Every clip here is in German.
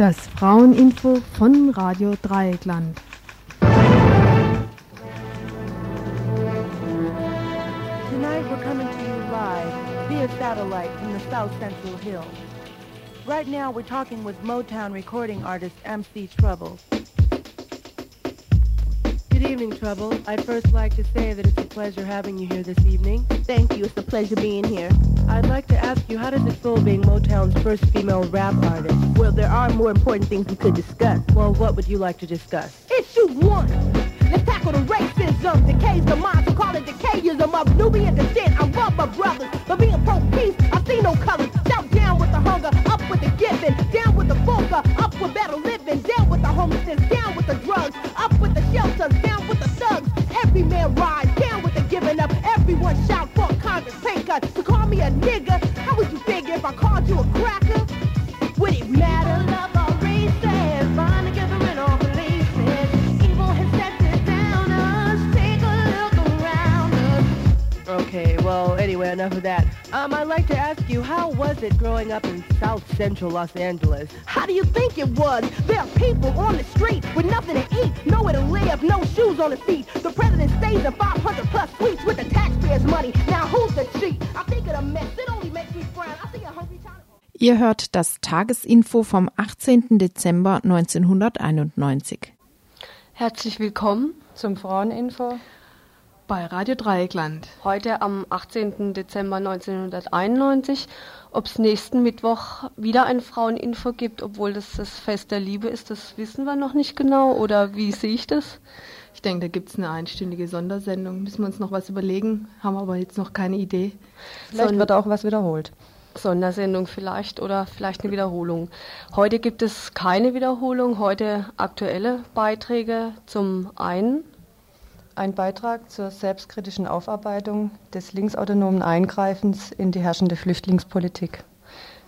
Das Fraueninfo von Radio Dreieckland. Tonight we're coming to you live via satellite from the South Central Hills. Right now we're talking with Motown recording artist MC Trouble. Good evening, Trouble. I'd first like to say that it's a pleasure having you here this evening. Thank you. It's a pleasure being here. I'd like to ask you, how does it feel being Motown's first female rap artist? Well, there are more important things we could discuss. Well, what would you like to discuss? Issue one. Let's tackle the racism, decays the mind, so call it decayism of Nubian descent. I love my brothers, but being pro-peace, I see no colors. Shout down with the hunger, up with the giving, down with the vulgar, up with better living, down with the homelessness, down with the drugs, up with the shelters, down with the thugs. Every man rise, Cut. To call me a nigga, how would you figure if I called you a cracker? Would it matter? Love all races, bond together in all places. Evil has set down us. Take a look around us. Okay, well, anyway, enough of that. Um, I'd like to ask you, how was it growing up in South Central Los Angeles? How do you think it was? There are people on the street with nothing to eat, nowhere to live, no shoes on his feet. The president stays in 500 plus suites with the taxpayers' money. Now who's the cheat? I think of the mess. It only makes me frown. I see a hungry child. Ihr hört das Tagesinfo vom 18. Dezember 1991. Herzlich willkommen zum Fraueninfo. Bei Radio Dreieckland. Heute am 18. Dezember 1991. Ob es nächsten Mittwoch wieder ein Fraueninfo gibt, obwohl das das Fest der Liebe ist, das wissen wir noch nicht genau. Oder wie sehe ich das? Ich denke, da gibt es eine einstündige Sondersendung. Müssen wir uns noch was überlegen, haben aber jetzt noch keine Idee. Vielleicht wird auch was wiederholt. Sondersendung vielleicht oder vielleicht eine Wiederholung. Heute gibt es keine Wiederholung, heute aktuelle Beiträge. Zum einen Ein Beitrag zur selbstkritischen Aufarbeitung des linksautonomen Eingreifens in die herrschende Flüchtlingspolitik.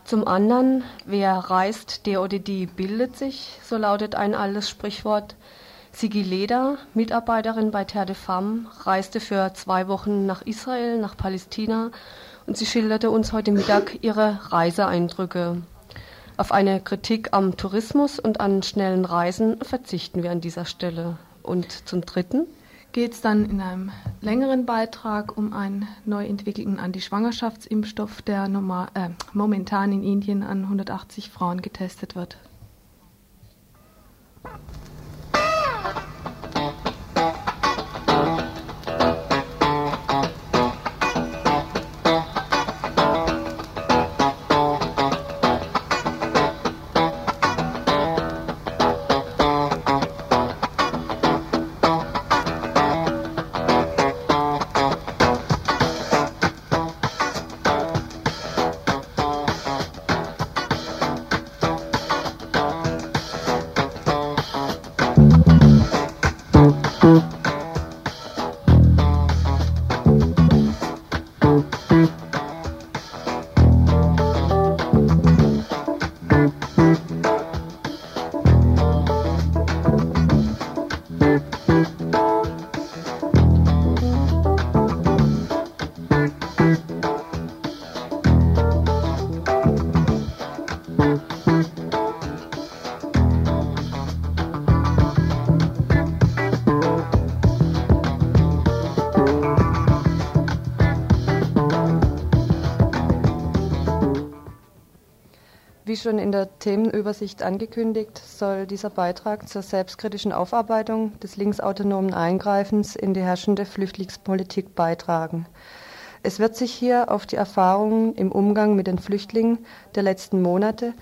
Zum anderen, wer reist, der oder die bildet sich, so lautet ein altes Sprichwort. Sigi Leder, Mitarbeiterin bei Terre de Femme, reiste für zwei Wochen nach Israel, nach Palästina und sie schilderte uns heute Mittag ihre Reiseeindrücke. Auf eine Kritik am Tourismus und an schnellen Reisen verzichten wir an dieser Stelle. Und zum Dritten, Geht es dann in einem längeren Beitrag um einen neu entwickelten Antischwangerschaftsimpfstoff, der normal, äh, momentan in Indien an 180 Frauen getestet wird. Schon in der Themenübersicht angekündigt, soll dieser Beitrag zur selbstkritischen Aufarbeitung des linksautonomen Eingreifens in die herrschende Flüchtlingspolitik beitragen. Es wird sich hier auf die Erfahrungen im Umgang mit den Flüchtlingen der letzten Monate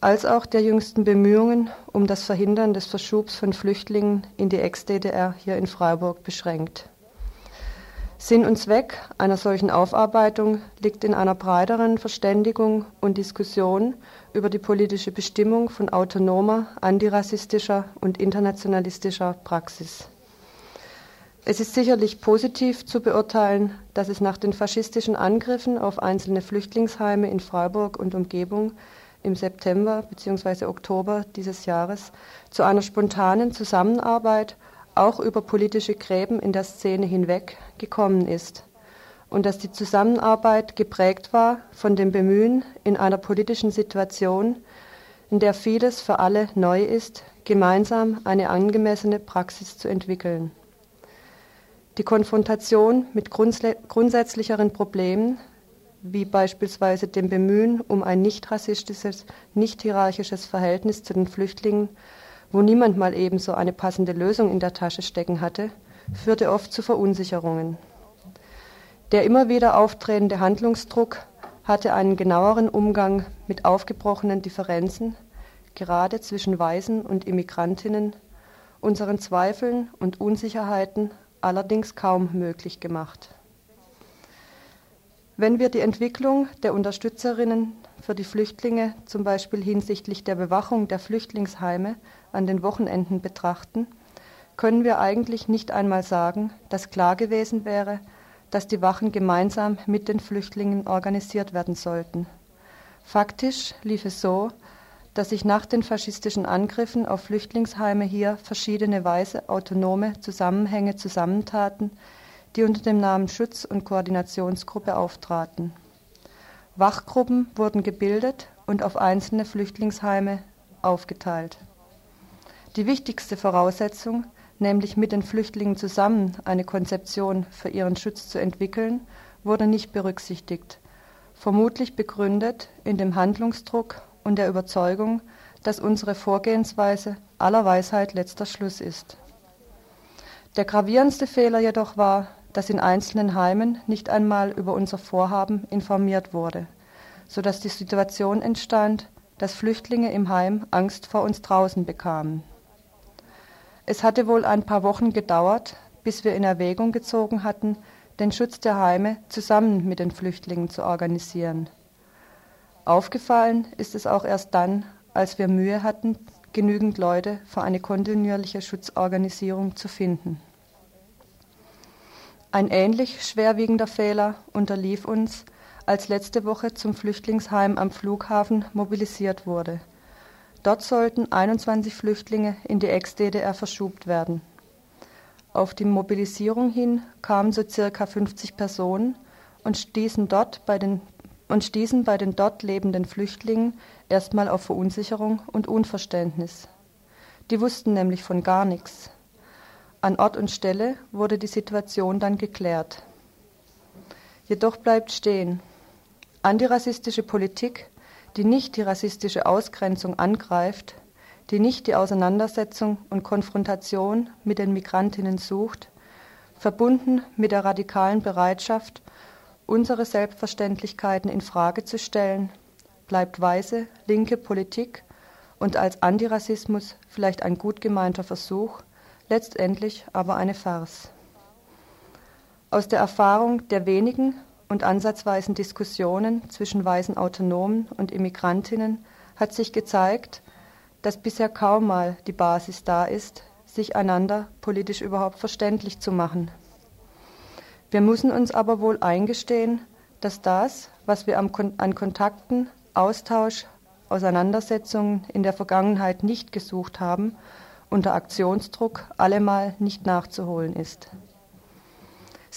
als auch der jüngsten Bemühungen um das Verhindern des Verschubs von Flüchtlingen in die Ex-DDR hier in Freiburg beschränkt. Sinn und Zweck einer solchen Aufarbeitung liegt in einer breiteren Verständigung und Diskussion über die politische Bestimmung von autonomer, antirassistischer und internationalistischer Praxis. Es ist sicherlich positiv zu beurteilen, dass es nach den faschistischen Angriffen auf einzelne Flüchtlingsheime in Freiburg und Umgebung im September bzw. Oktober dieses Jahres zu einer spontanen Zusammenarbeit auch über politische Gräben in der Szene hinweg gekommen ist und dass die Zusammenarbeit geprägt war von dem Bemühen, in einer politischen Situation in der vieles für alle neu ist, gemeinsam eine angemessene Praxis zu entwickeln. Die Konfrontation mit grundsätzlicheren Problemen, wie beispielsweise dem Bemühen um ein nicht rassistisches, nicht hierarchisches Verhältnis zu den Flüchtlingen, wo niemand mal ebenso eine passende Lösung in der Tasche stecken hatte, führte oft zu Verunsicherungen. Der immer wieder auftretende Handlungsdruck hatte einen genaueren Umgang mit aufgebrochenen Differenzen, gerade zwischen Weißen und Immigrantinnen, unseren Zweifeln und Unsicherheiten allerdings kaum möglich gemacht. Wenn wir die Entwicklung der Unterstützerinnen für die Flüchtlinge zum Beispiel hinsichtlich der Bewachung der Flüchtlingsheime an den Wochenenden betrachten, können wir eigentlich nicht einmal sagen, dass klar gewesen wäre, dass die Wachen gemeinsam mit den Flüchtlingen organisiert werden sollten. Faktisch lief es so, dass sich nach den faschistischen Angriffen auf Flüchtlingsheime hier verschiedene weise autonome Zusammenhänge zusammentaten, die unter dem Namen Schutz- und Koordinationsgruppe auftraten. Wachgruppen wurden gebildet und auf einzelne Flüchtlingsheime aufgeteilt. Die wichtigste Voraussetzung, nämlich mit den Flüchtlingen zusammen eine Konzeption für ihren Schutz zu entwickeln, wurde nicht berücksichtigt, vermutlich begründet in dem Handlungsdruck und der Überzeugung, dass unsere Vorgehensweise aller Weisheit letzter Schluss ist. Der gravierendste Fehler jedoch war, dass in einzelnen Heimen nicht einmal über unser Vorhaben informiert wurde, so dass die Situation entstand, dass Flüchtlinge im Heim Angst vor uns draußen bekamen. Es hatte wohl ein paar Wochen gedauert, bis wir in Erwägung gezogen hatten, den Schutz der Heime zusammen mit den Flüchtlingen zu organisieren. Aufgefallen ist es auch erst dann, als wir Mühe hatten, genügend Leute für eine kontinuierliche Schutzorganisierung zu finden. Ein ähnlich schwerwiegender Fehler unterlief uns, als letzte Woche zum Flüchtlingsheim am Flughafen mobilisiert wurde. Dort sollten 21 Flüchtlinge in die Ex-DDR verschubt werden. Auf die Mobilisierung hin kamen so circa 50 Personen und stießen dort bei den und stießen bei den dort lebenden Flüchtlingen erstmal auf Verunsicherung und Unverständnis. Die wussten nämlich von gar nichts. An Ort und Stelle wurde die Situation dann geklärt. Jedoch bleibt stehen, antirassistische Politik, die nicht die rassistische Ausgrenzung angreift, die nicht die Auseinandersetzung und Konfrontation mit den Migrantinnen sucht, verbunden mit der radikalen Bereitschaft unsere Selbstverständlichkeiten in Frage zu stellen, bleibt weise linke Politik und als Antirassismus vielleicht ein gut gemeinter Versuch, letztendlich aber eine Farce. Aus der Erfahrung der wenigen und ansatzweisen Diskussionen zwischen weißen Autonomen und Immigrantinnen hat sich gezeigt, dass bisher kaum mal die Basis da ist, sich einander politisch überhaupt verständlich zu machen. Wir müssen uns aber wohl eingestehen, dass das, was wir an Kontakten, Austausch, Auseinandersetzungen in der Vergangenheit nicht gesucht haben, unter Aktionsdruck allemal nicht nachzuholen ist.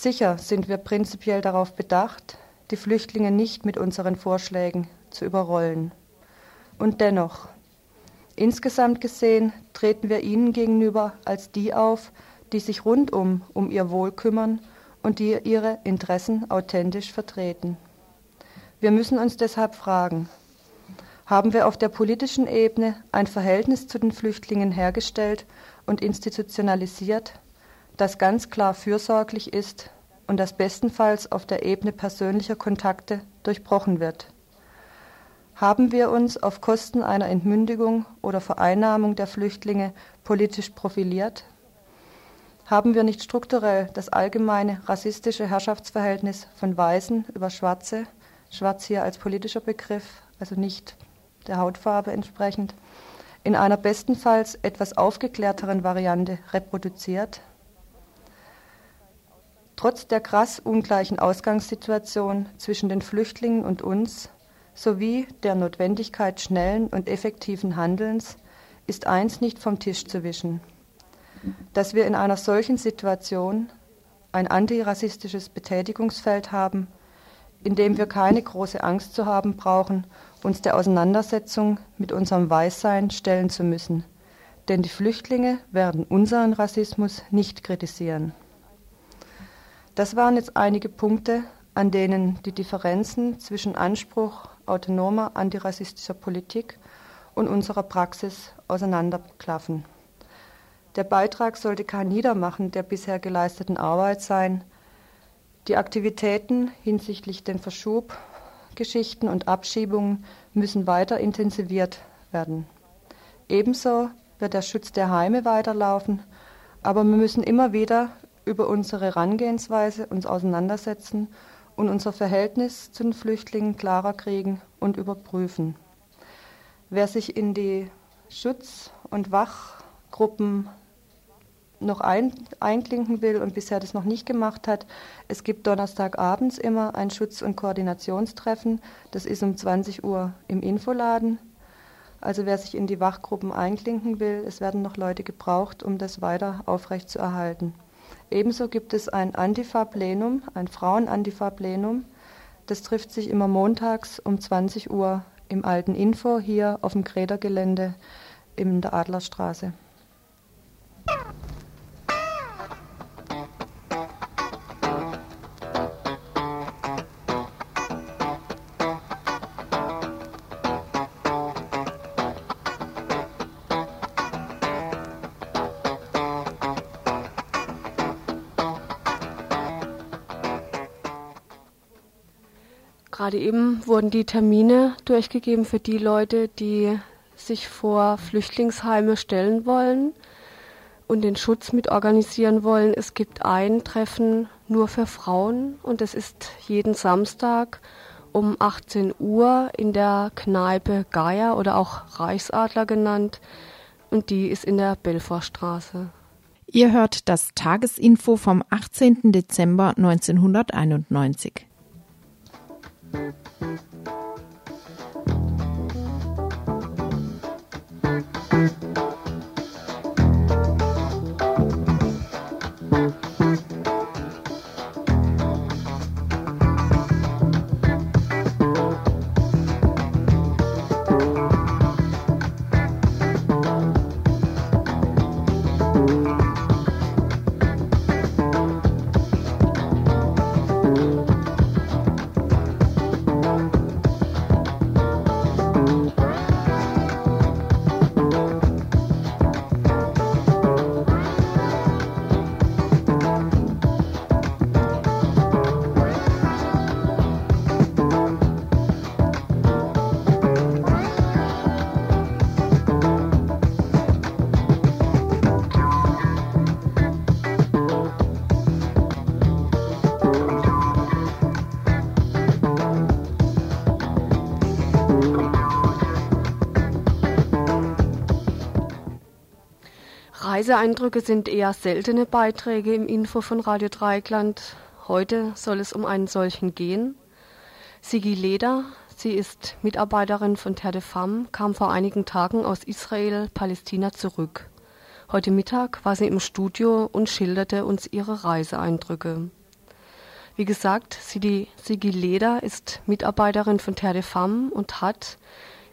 Sicher sind wir prinzipiell darauf bedacht, die Flüchtlinge nicht mit unseren Vorschlägen zu überrollen. Und dennoch, insgesamt gesehen, treten wir ihnen gegenüber als die auf, die sich rundum um ihr Wohl kümmern und die ihre Interessen authentisch vertreten. Wir müssen uns deshalb fragen, haben wir auf der politischen Ebene ein Verhältnis zu den Flüchtlingen hergestellt und institutionalisiert, das ganz klar fürsorglich ist und das bestenfalls auf der Ebene persönlicher Kontakte durchbrochen wird? Haben wir uns auf Kosten einer Entmündigung oder Vereinnahmung der Flüchtlinge politisch profiliert? haben wir nicht strukturell das allgemeine rassistische Herrschaftsverhältnis von Weißen über Schwarze, Schwarz hier als politischer Begriff, also nicht der Hautfarbe entsprechend, in einer bestenfalls etwas aufgeklärteren Variante reproduziert? Trotz der krass ungleichen Ausgangssituation zwischen den Flüchtlingen und uns sowie der Notwendigkeit schnellen und effektiven Handelns ist eins nicht vom Tisch zu wischen dass wir in einer solchen Situation ein antirassistisches Betätigungsfeld haben, indem wir keine große Angst zu haben brauchen, uns der Auseinandersetzung mit unserem Weißsein stellen zu müssen. Denn die Flüchtlinge werden unseren Rassismus nicht kritisieren. Das waren jetzt einige Punkte, an denen die Differenzen zwischen Anspruch autonomer antirassistischer Politik und unserer Praxis auseinanderklaffen. Der Beitrag sollte kein Niedermachen der bisher geleisteten Arbeit sein. Die Aktivitäten hinsichtlich den Verschubgeschichten und Abschiebungen müssen weiter intensiviert werden. Ebenso wird der Schutz der Heime weiterlaufen, aber wir müssen immer wieder über unsere Herangehensweise uns auseinandersetzen und unser Verhältnis zu den Flüchtlingen klarer kriegen und überprüfen. Wer sich in die Schutz- und Wachgruppen noch ein, einklinken will und bisher das noch nicht gemacht hat, es gibt Donnerstagabends immer ein Schutz- und Koordinationstreffen. Das ist um 20 Uhr im Infoladen. Also wer sich in die Wachgruppen einklinken will, es werden noch Leute gebraucht, um das weiter aufrechtzuerhalten. Ebenso gibt es ein Antifa-Plenum, ein Frauen-Antifa-Plenum. Das trifft sich immer montags um 20 Uhr im alten Info hier auf dem Kredergelände in der Adlerstraße. Gerade eben wurden die Termine durchgegeben für die Leute, die sich vor Flüchtlingsheime stellen wollen und den Schutz mit organisieren wollen. Es gibt ein Treffen nur für Frauen und es ist jeden Samstag um 18 Uhr in der Kneipe Geier oder auch Reichsadler genannt und die ist in der Belfortstraße. Ihr hört das Tagesinfo vom 18. Dezember 1991. thank you Reiseeindrücke sind eher seltene Beiträge im Info von Radio Dreieckland. Heute soll es um einen solchen gehen. Sigi Leder, sie ist Mitarbeiterin von Terre de Femme, kam vor einigen Tagen aus Israel, Palästina zurück. Heute Mittag war sie im Studio und schilderte uns ihre Reiseeindrücke. Wie gesagt, Sigi Leder ist Mitarbeiterin von Terre de Femme und hat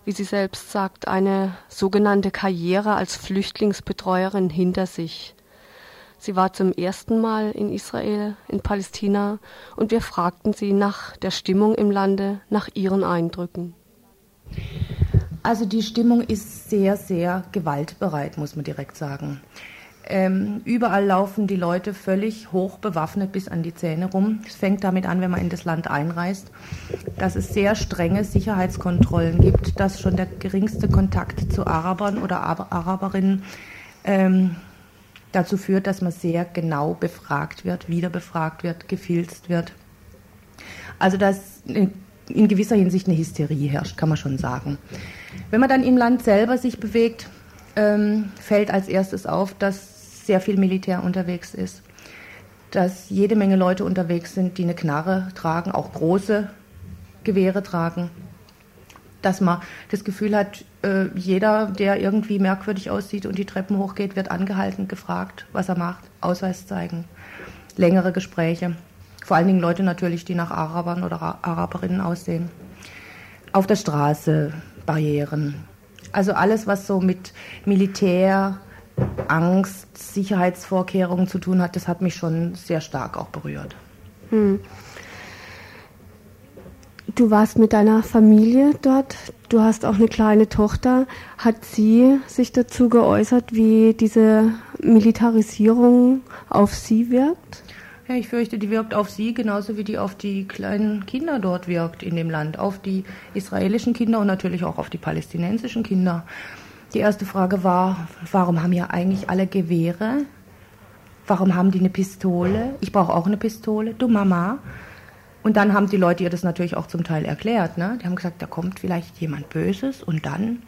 wie sie selbst sagt, eine sogenannte Karriere als Flüchtlingsbetreuerin hinter sich. Sie war zum ersten Mal in Israel, in Palästina, und wir fragten sie nach der Stimmung im Lande, nach ihren Eindrücken. Also die Stimmung ist sehr, sehr gewaltbereit, muss man direkt sagen. Ähm, überall laufen die Leute völlig hoch bewaffnet bis an die Zähne rum. Es fängt damit an, wenn man in das Land einreist, dass es sehr strenge Sicherheitskontrollen gibt, dass schon der geringste Kontakt zu Arabern oder Araberinnen ähm, dazu führt, dass man sehr genau befragt wird, wieder befragt wird, gefilzt wird. Also dass in gewisser Hinsicht eine Hysterie herrscht, kann man schon sagen. Wenn man dann im Land selber sich bewegt, ähm, fällt als erstes auf, dass sehr viel Militär unterwegs ist, dass jede Menge Leute unterwegs sind, die eine Knarre tragen, auch große Gewehre tragen, dass man das Gefühl hat, äh, jeder, der irgendwie merkwürdig aussieht und die Treppen hochgeht, wird angehalten, gefragt, was er macht, Ausweis zeigen, längere Gespräche. Vor allen Dingen Leute natürlich, die nach Arabern oder Araberinnen aussehen. Auf der Straße Barrieren. Also alles, was so mit Militär, Angst, Sicherheitsvorkehrungen zu tun hat, das hat mich schon sehr stark auch berührt. Hm. Du warst mit deiner Familie dort. Du hast auch eine kleine Tochter. Hat sie sich dazu geäußert, wie diese Militarisierung auf sie wirkt? Ja, ich fürchte, die wirkt auf sie genauso wie die auf die kleinen Kinder dort wirkt in dem Land, auf die israelischen Kinder und natürlich auch auf die palästinensischen Kinder. Die erste Frage war, warum haben ja eigentlich alle Gewehre? Warum haben die eine Pistole? Ich brauche auch eine Pistole. Du Mama. Und dann haben die Leute ihr das natürlich auch zum Teil erklärt. Ne? Die haben gesagt, da kommt vielleicht jemand Böses und dann,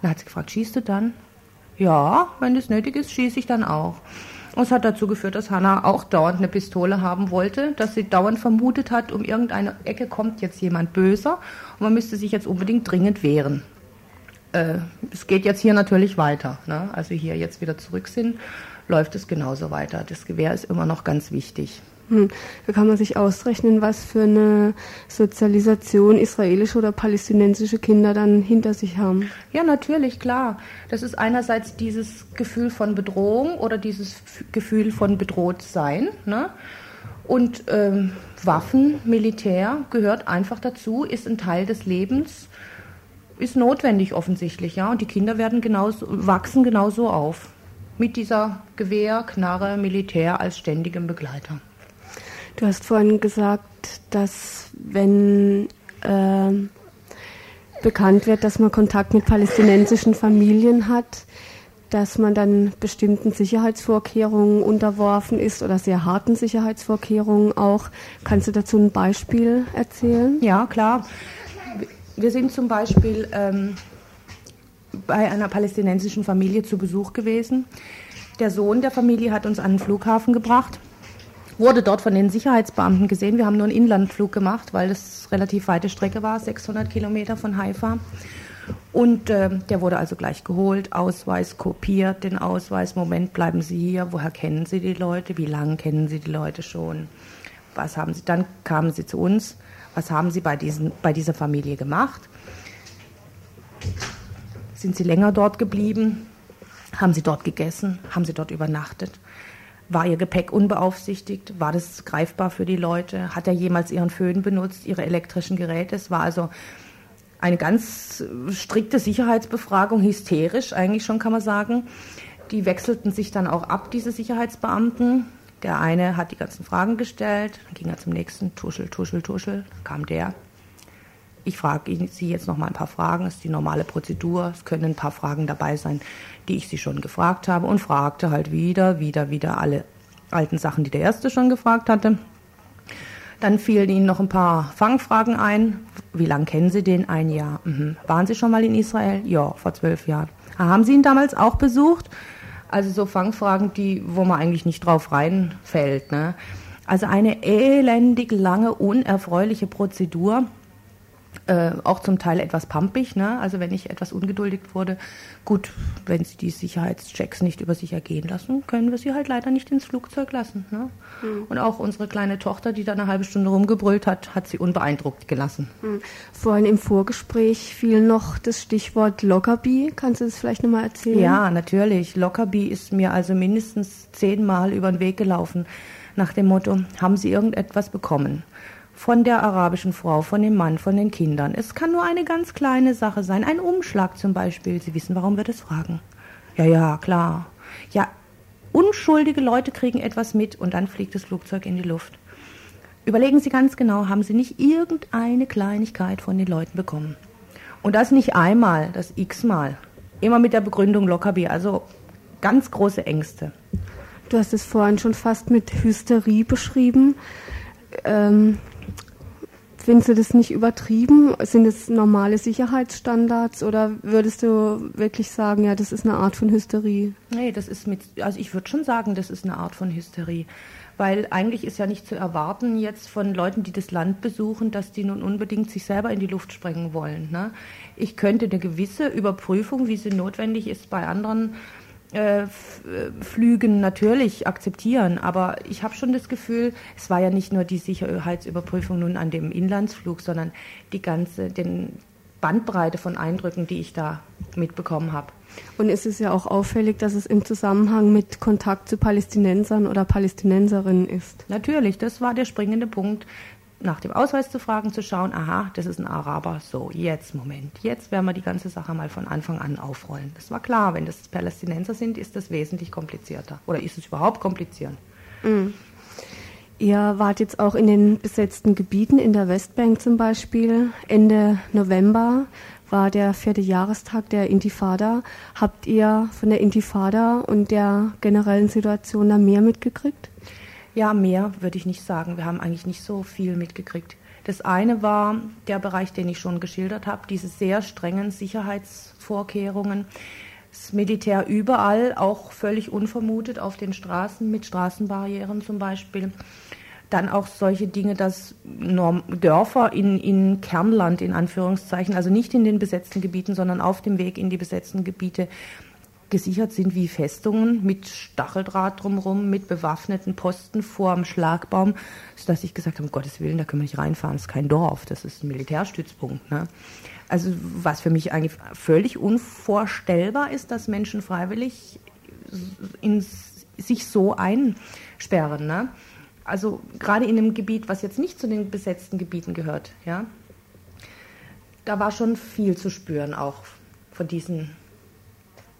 dann hat sie gefragt, schießt du dann? Ja, wenn das nötig ist, schieße ich dann auch. Und es hat dazu geführt, dass Hannah auch dauernd eine Pistole haben wollte, dass sie dauernd vermutet hat, um irgendeine Ecke kommt jetzt jemand böser und man müsste sich jetzt unbedingt dringend wehren. Äh, es geht jetzt hier natürlich weiter. Ne? Als wir hier jetzt wieder zurück sind, läuft es genauso weiter. Das Gewehr ist immer noch ganz wichtig. Hm. Da kann man sich ausrechnen, was für eine Sozialisation israelische oder palästinensische Kinder dann hinter sich haben. Ja, natürlich, klar. Das ist einerseits dieses Gefühl von Bedrohung oder dieses Gefühl von bedroht sein. Ne? Und ähm, Waffen, Militär gehört einfach dazu, ist ein Teil des Lebens, ist notwendig offensichtlich, ja. Und die Kinder werden genauso, wachsen genauso auf. Mit dieser Gewehr, Knarre, Militär als ständigem Begleiter. Du hast vorhin gesagt, dass wenn äh, bekannt wird, dass man Kontakt mit palästinensischen Familien hat, dass man dann bestimmten Sicherheitsvorkehrungen unterworfen ist oder sehr harten Sicherheitsvorkehrungen auch. Kannst du dazu ein Beispiel erzählen? Ja, klar. Wir sind zum Beispiel ähm, bei einer palästinensischen Familie zu Besuch gewesen. Der Sohn der Familie hat uns an den Flughafen gebracht wurde dort von den Sicherheitsbeamten gesehen. Wir haben nur einen Inlandflug gemacht, weil das relativ weite Strecke war, 600 Kilometer von Haifa. Und äh, der wurde also gleich geholt, Ausweis kopiert, den Ausweis. Moment, bleiben Sie hier. Woher kennen Sie die Leute? Wie lange kennen Sie die Leute schon? Was haben Sie? Dann kamen Sie zu uns. Was haben Sie bei, diesen, bei dieser Familie gemacht? Sind Sie länger dort geblieben? Haben Sie dort gegessen? Haben Sie dort übernachtet? War ihr Gepäck unbeaufsichtigt? War das greifbar für die Leute? Hat er jemals ihren Föhn benutzt, ihre elektrischen Geräte? Es war also eine ganz strikte Sicherheitsbefragung, hysterisch eigentlich schon, kann man sagen. Die wechselten sich dann auch ab, diese Sicherheitsbeamten. Der eine hat die ganzen Fragen gestellt, dann ging er zum nächsten, tuschel, tuschel, tuschel, kam der. Ich frage Sie jetzt noch mal ein paar Fragen, das ist die normale Prozedur. Es können ein paar Fragen dabei sein, die ich Sie schon gefragt habe und fragte halt wieder, wieder, wieder alle alten Sachen, die der Erste schon gefragt hatte. Dann fielen Ihnen noch ein paar Fangfragen ein. Wie lange kennen Sie den? Ein Jahr. Mhm. Waren Sie schon mal in Israel? Ja, vor zwölf Jahren. Ah, haben Sie ihn damals auch besucht? Also so Fangfragen, die, wo man eigentlich nicht drauf reinfällt. Ne? Also eine elendig lange, unerfreuliche Prozedur äh, auch zum Teil etwas pampig. Ne? Also wenn ich etwas ungeduldig wurde, gut, wenn sie die Sicherheitschecks nicht über sich ergehen lassen, können wir sie halt leider nicht ins Flugzeug lassen. Ne? Mhm. Und auch unsere kleine Tochter, die da eine halbe Stunde rumgebrüllt hat, hat sie unbeeindruckt gelassen. Mhm. Vorhin im Vorgespräch fiel noch das Stichwort Lockerbie. Kannst du das vielleicht nochmal erzählen? Ja, natürlich. Lockerbie ist mir also mindestens zehnmal über den Weg gelaufen nach dem Motto, haben Sie irgendetwas bekommen? Von der arabischen Frau, von dem Mann, von den Kindern. Es kann nur eine ganz kleine Sache sein, ein Umschlag zum Beispiel. Sie wissen, warum wir das fragen. Ja, ja, klar. Ja, unschuldige Leute kriegen etwas mit und dann fliegt das Flugzeug in die Luft. Überlegen Sie ganz genau, haben Sie nicht irgendeine Kleinigkeit von den Leuten bekommen? Und das nicht einmal, das x-mal. Immer mit der Begründung Lockerbier, also ganz große Ängste. Du hast es vorhin schon fast mit Hysterie beschrieben. Ähm, Findest du das nicht übertrieben? Sind es normale Sicherheitsstandards oder würdest du wirklich sagen, ja, das ist eine Art von Hysterie? Nee, das ist mit, also ich würde schon sagen, das ist eine Art von Hysterie. Weil eigentlich ist ja nicht zu erwarten jetzt von Leuten, die das Land besuchen, dass die nun unbedingt sich selber in die Luft sprengen wollen. Ne? Ich könnte eine gewisse Überprüfung, wie sie notwendig ist bei anderen äh, Flügen natürlich akzeptieren, aber ich habe schon das Gefühl, es war ja nicht nur die Sicherheitsüberprüfung nun an dem Inlandsflug, sondern die ganze den Bandbreite von Eindrücken, die ich da mitbekommen habe. Und es ist ja auch auffällig, dass es im Zusammenhang mit Kontakt zu Palästinensern oder Palästinenserinnen ist. Natürlich, das war der springende Punkt nach dem Ausweis zu fragen, zu schauen, aha, das ist ein Araber, so, jetzt, Moment, jetzt werden wir die ganze Sache mal von Anfang an aufrollen. Das war klar, wenn das Palästinenser sind, ist das wesentlich komplizierter. Oder ist es überhaupt komplizierend? Mhm. Ihr wart jetzt auch in den besetzten Gebieten, in der Westbank zum Beispiel. Ende November war der vierte Jahrestag der Intifada. Habt ihr von der Intifada und der generellen Situation da mehr mitgekriegt? Ja, mehr würde ich nicht sagen. Wir haben eigentlich nicht so viel mitgekriegt. Das eine war der Bereich, den ich schon geschildert habe, diese sehr strengen Sicherheitsvorkehrungen. Das Militär überall, auch völlig unvermutet auf den Straßen mit Straßenbarrieren zum Beispiel. Dann auch solche Dinge, dass Dörfer in, in Kernland in Anführungszeichen, also nicht in den besetzten Gebieten, sondern auf dem Weg in die besetzten Gebiete gesichert sind wie Festungen mit Stacheldraht drumherum, mit bewaffneten Posten vor dem Schlagbaum, sodass ich gesagt habe, um Gottes Willen, da können wir nicht reinfahren, das ist kein Dorf, das ist ein Militärstützpunkt. Ne? Also was für mich eigentlich völlig unvorstellbar ist, dass Menschen freiwillig in, sich so einsperren. Ne? Also gerade in einem Gebiet, was jetzt nicht zu den besetzten Gebieten gehört, ja, da war schon viel zu spüren auch von diesen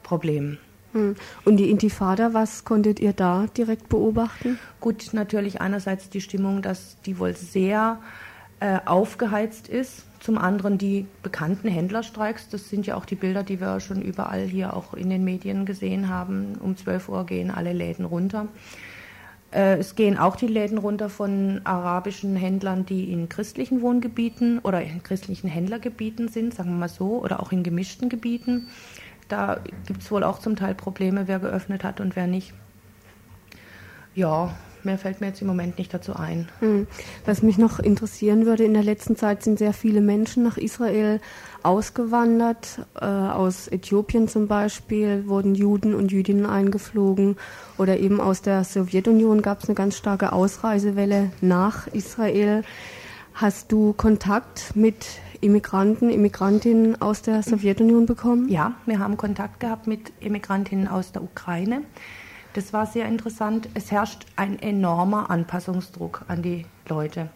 Problem. Hm. Und die Intifada, was konntet ihr da direkt beobachten? Gut, natürlich einerseits die Stimmung, dass die wohl sehr äh, aufgeheizt ist. Zum anderen die bekannten Händlerstreiks. Das sind ja auch die Bilder, die wir schon überall hier auch in den Medien gesehen haben. Um 12 Uhr gehen alle Läden runter. Äh, es gehen auch die Läden runter von arabischen Händlern, die in christlichen Wohngebieten oder in christlichen Händlergebieten sind, sagen wir mal so, oder auch in gemischten Gebieten. Da gibt es wohl auch zum Teil Probleme, wer geöffnet hat und wer nicht. Ja, mehr fällt mir jetzt im Moment nicht dazu ein. Hm. Was mich noch interessieren würde, in der letzten Zeit sind sehr viele Menschen nach Israel ausgewandert. Äh, aus Äthiopien zum Beispiel wurden Juden und Jüdinnen eingeflogen. Oder eben aus der Sowjetunion gab es eine ganz starke Ausreisewelle nach Israel. Hast du Kontakt mit Immigranten, Immigrantinnen aus der Sowjetunion bekommen? Ja, wir haben Kontakt gehabt mit Immigrantinnen aus der Ukraine. Das war sehr interessant. Es herrscht ein enormer Anpassungsdruck an die Leute.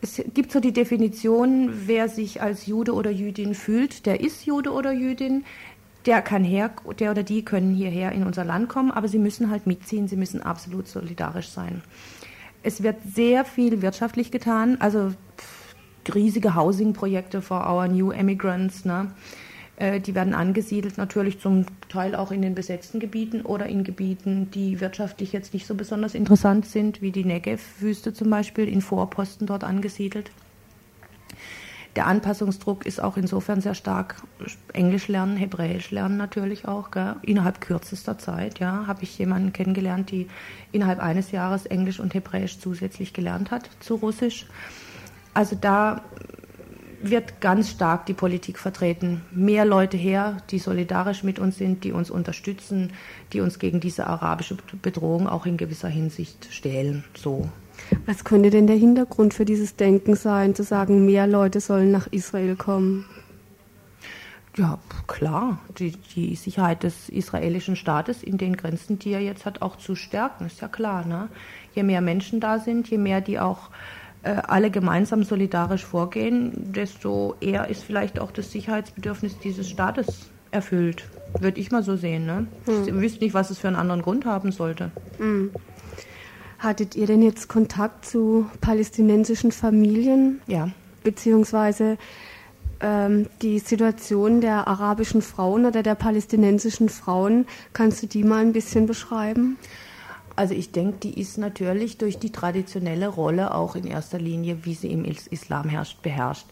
Es gibt so die Definition, wer sich als Jude oder Jüdin fühlt, der ist Jude oder Jüdin. Der kann her, der oder die können hierher in unser Land kommen, aber sie müssen halt mitziehen, sie müssen absolut solidarisch sein. Es wird sehr viel wirtschaftlich getan, also riesige Housing-Projekte for our new immigrants. Ne? Äh, die werden angesiedelt natürlich zum Teil auch in den besetzten Gebieten oder in Gebieten, die wirtschaftlich jetzt nicht so besonders interessant sind, wie die Negev-Wüste zum Beispiel, in Vorposten dort angesiedelt. Der Anpassungsdruck ist auch insofern sehr stark. Englisch lernen, Hebräisch lernen natürlich auch. Gell? Innerhalb kürzester Zeit ja, habe ich jemanden kennengelernt, die innerhalb eines Jahres Englisch und Hebräisch zusätzlich gelernt hat zu Russisch. Also da wird ganz stark die Politik vertreten. Mehr Leute her, die solidarisch mit uns sind, die uns unterstützen, die uns gegen diese arabische Bedrohung auch in gewisser Hinsicht stellen. So. Was könnte denn der Hintergrund für dieses Denken sein, zu sagen, mehr Leute sollen nach Israel kommen? Ja, klar, die, die Sicherheit des israelischen Staates in den Grenzen, die er jetzt hat, auch zu stärken, ist ja klar. Ne? Je mehr Menschen da sind, je mehr die auch äh, alle gemeinsam solidarisch vorgehen, desto eher ist vielleicht auch das Sicherheitsbedürfnis dieses Staates erfüllt. Würde ich mal so sehen. Ne? Hm. Ich wüsste nicht, was es für einen anderen Grund haben sollte. Hm. Hattet ihr denn jetzt Kontakt zu palästinensischen Familien? Ja. Beziehungsweise ähm, die Situation der arabischen Frauen oder der palästinensischen Frauen, kannst du die mal ein bisschen beschreiben? Also ich denke, die ist natürlich durch die traditionelle Rolle auch in erster Linie, wie sie im Islam herrscht, beherrscht.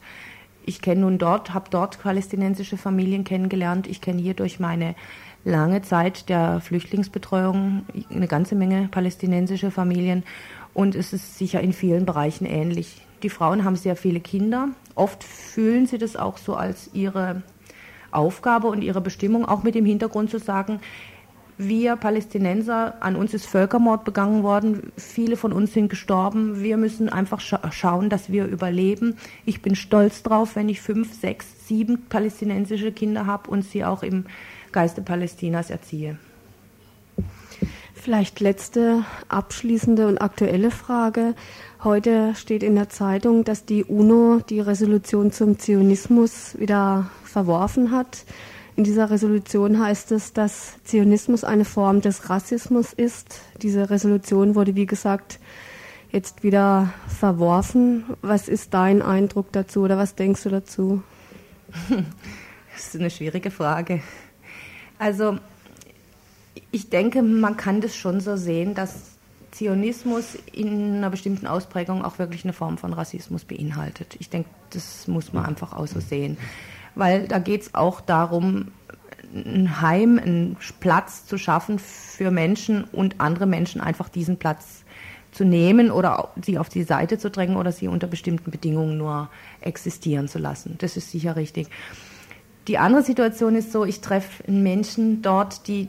Ich kenne nun dort, habe dort palästinensische Familien kennengelernt. Ich kenne hier durch meine lange Zeit der Flüchtlingsbetreuung eine ganze Menge palästinensische Familien und es ist sicher in vielen Bereichen ähnlich. Die Frauen haben sehr viele Kinder. Oft fühlen sie das auch so als ihre Aufgabe und ihre Bestimmung, auch mit dem Hintergrund zu sagen, wir Palästinenser, an uns ist Völkermord begangen worden, viele von uns sind gestorben. Wir müssen einfach scha schauen, dass wir überleben. Ich bin stolz drauf, wenn ich fünf, sechs, sieben palästinensische Kinder habe und sie auch im Geiste Palästinas erziehe. Vielleicht letzte abschließende und aktuelle Frage. Heute steht in der Zeitung, dass die UNO die Resolution zum Zionismus wieder verworfen hat. In dieser Resolution heißt es, dass Zionismus eine Form des Rassismus ist. Diese Resolution wurde, wie gesagt, jetzt wieder verworfen. Was ist dein Eindruck dazu oder was denkst du dazu? Das ist eine schwierige Frage. Also ich denke, man kann das schon so sehen, dass Zionismus in einer bestimmten Ausprägung auch wirklich eine Form von Rassismus beinhaltet. Ich denke, das muss man einfach auch so sehen weil da geht es auch darum, ein Heim, einen Platz zu schaffen für Menschen und andere Menschen einfach diesen Platz zu nehmen oder sie auf die Seite zu drängen oder sie unter bestimmten Bedingungen nur existieren zu lassen. Das ist sicher richtig. Die andere Situation ist so, ich treffe Menschen dort, die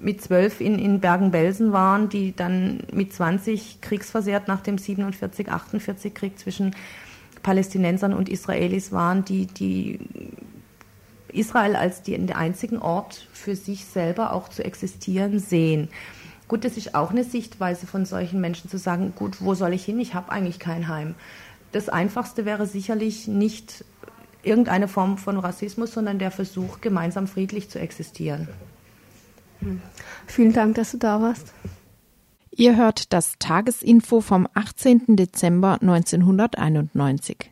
mit zwölf in, in Bergen-Belsen waren, die dann mit 20 kriegsversehrt nach dem 47, 48 Krieg zwischen Palästinensern und Israelis waren, die, die Israel als den einzigen Ort für sich selber auch zu existieren sehen. Gut, das ist auch eine Sichtweise von solchen Menschen zu sagen, gut, wo soll ich hin? Ich habe eigentlich kein Heim. Das Einfachste wäre sicherlich nicht irgendeine Form von Rassismus, sondern der Versuch, gemeinsam friedlich zu existieren. Vielen Dank, dass du da warst. Ihr hört das Tagesinfo vom 18. Dezember 1991.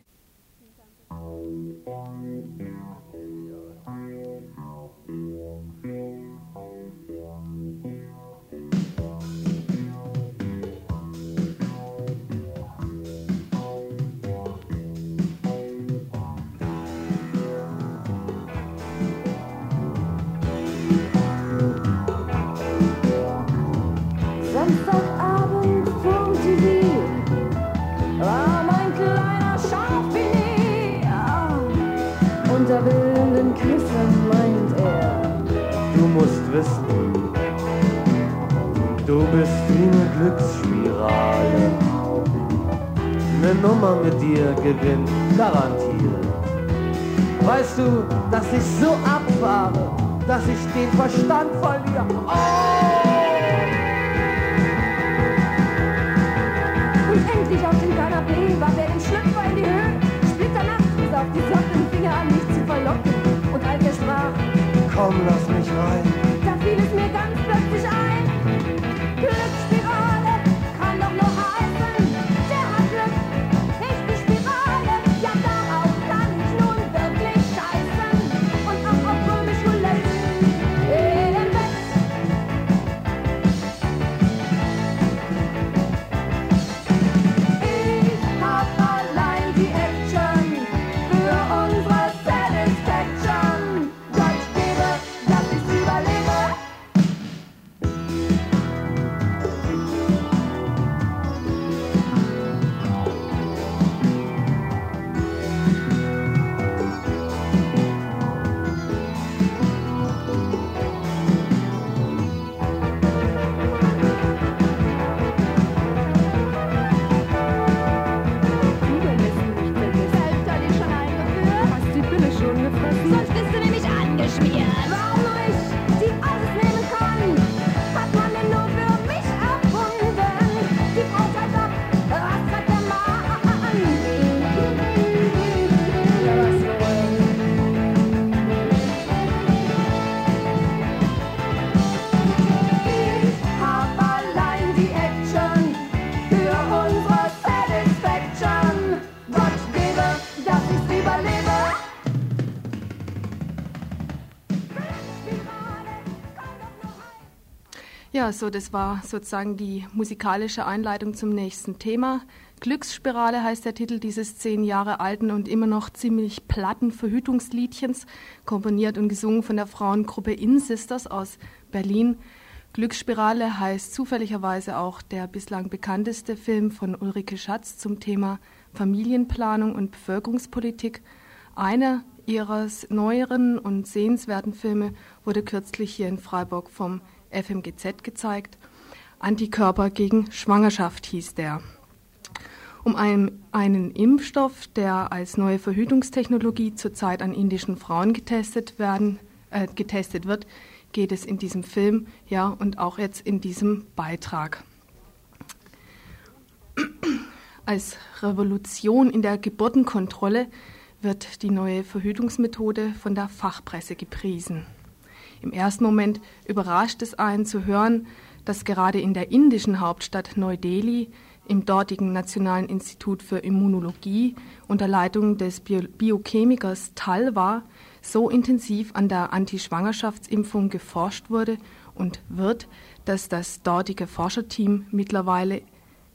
du bist wie eine Glücksspirale. Eine Nummer mit dir gewinnt garantiert. Weißt du, dass ich so abfahre, dass ich den Verstand verliere? Oh! Und endlich auf dem Kanapee war der im Schlüpfer in die Höhe. Splitternacht bis auf die Sockenfinger an mich zu verlocken. Und als er sprach, komm, lass mich rein Ja, so das war sozusagen die musikalische Einleitung zum nächsten Thema. Glücksspirale heißt der Titel dieses zehn Jahre alten und immer noch ziemlich platten Verhütungsliedchens, komponiert und gesungen von der Frauengruppe In Sisters aus Berlin. Glücksspirale heißt zufälligerweise auch der bislang bekannteste Film von Ulrike Schatz zum Thema Familienplanung und Bevölkerungspolitik. Einer ihres neueren und sehenswerten Filme wurde kürzlich hier in Freiburg vom FMGZ gezeigt. Antikörper gegen Schwangerschaft hieß der. Um einen, einen Impfstoff, der als neue Verhütungstechnologie zurzeit an indischen Frauen getestet, werden, äh, getestet wird, geht es in diesem Film, ja, und auch jetzt in diesem Beitrag. Als Revolution in der Geburtenkontrolle wird die neue Verhütungsmethode von der Fachpresse gepriesen. Im ersten Moment überrascht es einen zu hören, dass gerade in der indischen Hauptstadt Neu-Delhi im dortigen Nationalen Institut für Immunologie unter Leitung des Bio Biochemikers Talwa so intensiv an der Antischwangerschaftsimpfung geforscht wurde und wird, dass das dortige Forscherteam mittlerweile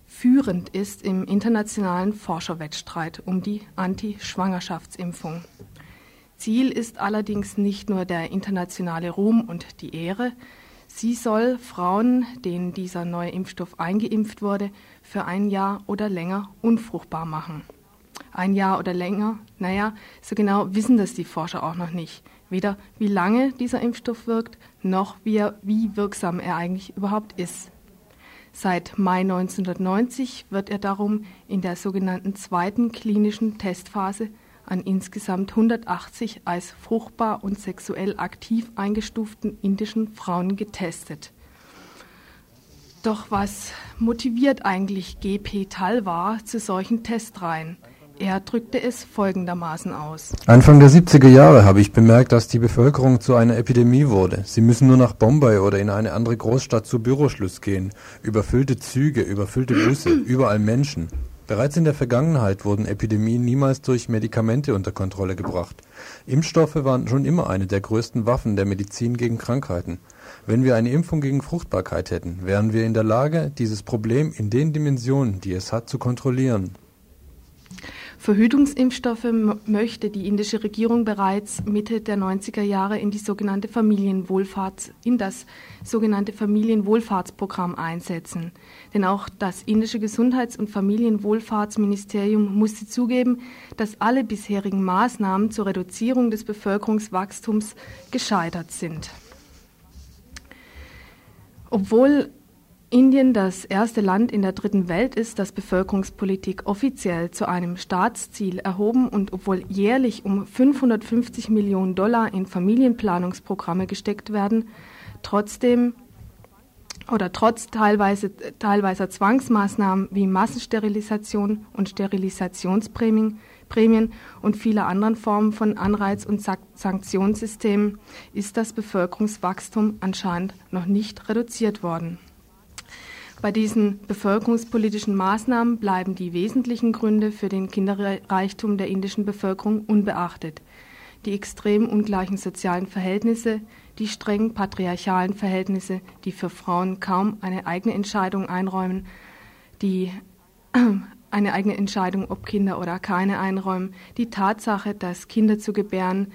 führend ist im internationalen Forscherwettstreit um die Anti-Schwangerschaftsimpfung. Ziel ist allerdings nicht nur der internationale Ruhm und die Ehre, sie soll Frauen, denen dieser neue Impfstoff eingeimpft wurde, für ein Jahr oder länger unfruchtbar machen. Ein Jahr oder länger, naja, so genau wissen das die Forscher auch noch nicht. Weder wie lange dieser Impfstoff wirkt, noch wie, er, wie wirksam er eigentlich überhaupt ist. Seit Mai 1990 wird er darum in der sogenannten zweiten klinischen Testphase an insgesamt 180 als fruchtbar und sexuell aktiv eingestuften indischen Frauen getestet. Doch was motiviert eigentlich GP Talwar zu solchen Testreihen? Er drückte es folgendermaßen aus. Anfang der 70er Jahre habe ich bemerkt, dass die Bevölkerung zu einer Epidemie wurde. Sie müssen nur nach Bombay oder in eine andere Großstadt zu Büroschluss gehen. Überfüllte Züge, überfüllte Busse, überall Menschen. Bereits in der Vergangenheit wurden Epidemien niemals durch Medikamente unter Kontrolle gebracht. Impfstoffe waren schon immer eine der größten Waffen der Medizin gegen Krankheiten. Wenn wir eine Impfung gegen Fruchtbarkeit hätten, wären wir in der Lage, dieses Problem in den Dimensionen, die es hat, zu kontrollieren. Verhütungsimpfstoffe möchte die indische Regierung bereits Mitte der 90er Jahre in die sogenannte Familienwohlfahrts in das sogenannte Familienwohlfahrtsprogramm einsetzen. Denn auch das indische Gesundheits- und Familienwohlfahrtsministerium musste zugeben, dass alle bisherigen Maßnahmen zur Reduzierung des Bevölkerungswachstums gescheitert sind. Obwohl Indien das erste Land in der dritten Welt ist, das Bevölkerungspolitik offiziell zu einem Staatsziel erhoben und obwohl jährlich um 550 Millionen Dollar in Familienplanungsprogramme gesteckt werden, trotzdem oder trotz teilweise, teilweiser Zwangsmaßnahmen wie Massensterilisation und Sterilisationsprämien Prämien und vieler anderen Formen von Anreiz- und Sanktionssystemen ist das Bevölkerungswachstum anscheinend noch nicht reduziert worden. Bei diesen bevölkerungspolitischen Maßnahmen bleiben die wesentlichen Gründe für den Kinderreichtum der indischen Bevölkerung unbeachtet. Die extrem ungleichen sozialen Verhältnisse, die streng patriarchalen Verhältnisse, die für Frauen kaum eine eigene Entscheidung einräumen, die eine eigene Entscheidung, ob Kinder oder keine einräumen, die Tatsache, dass Kinder zu gebären,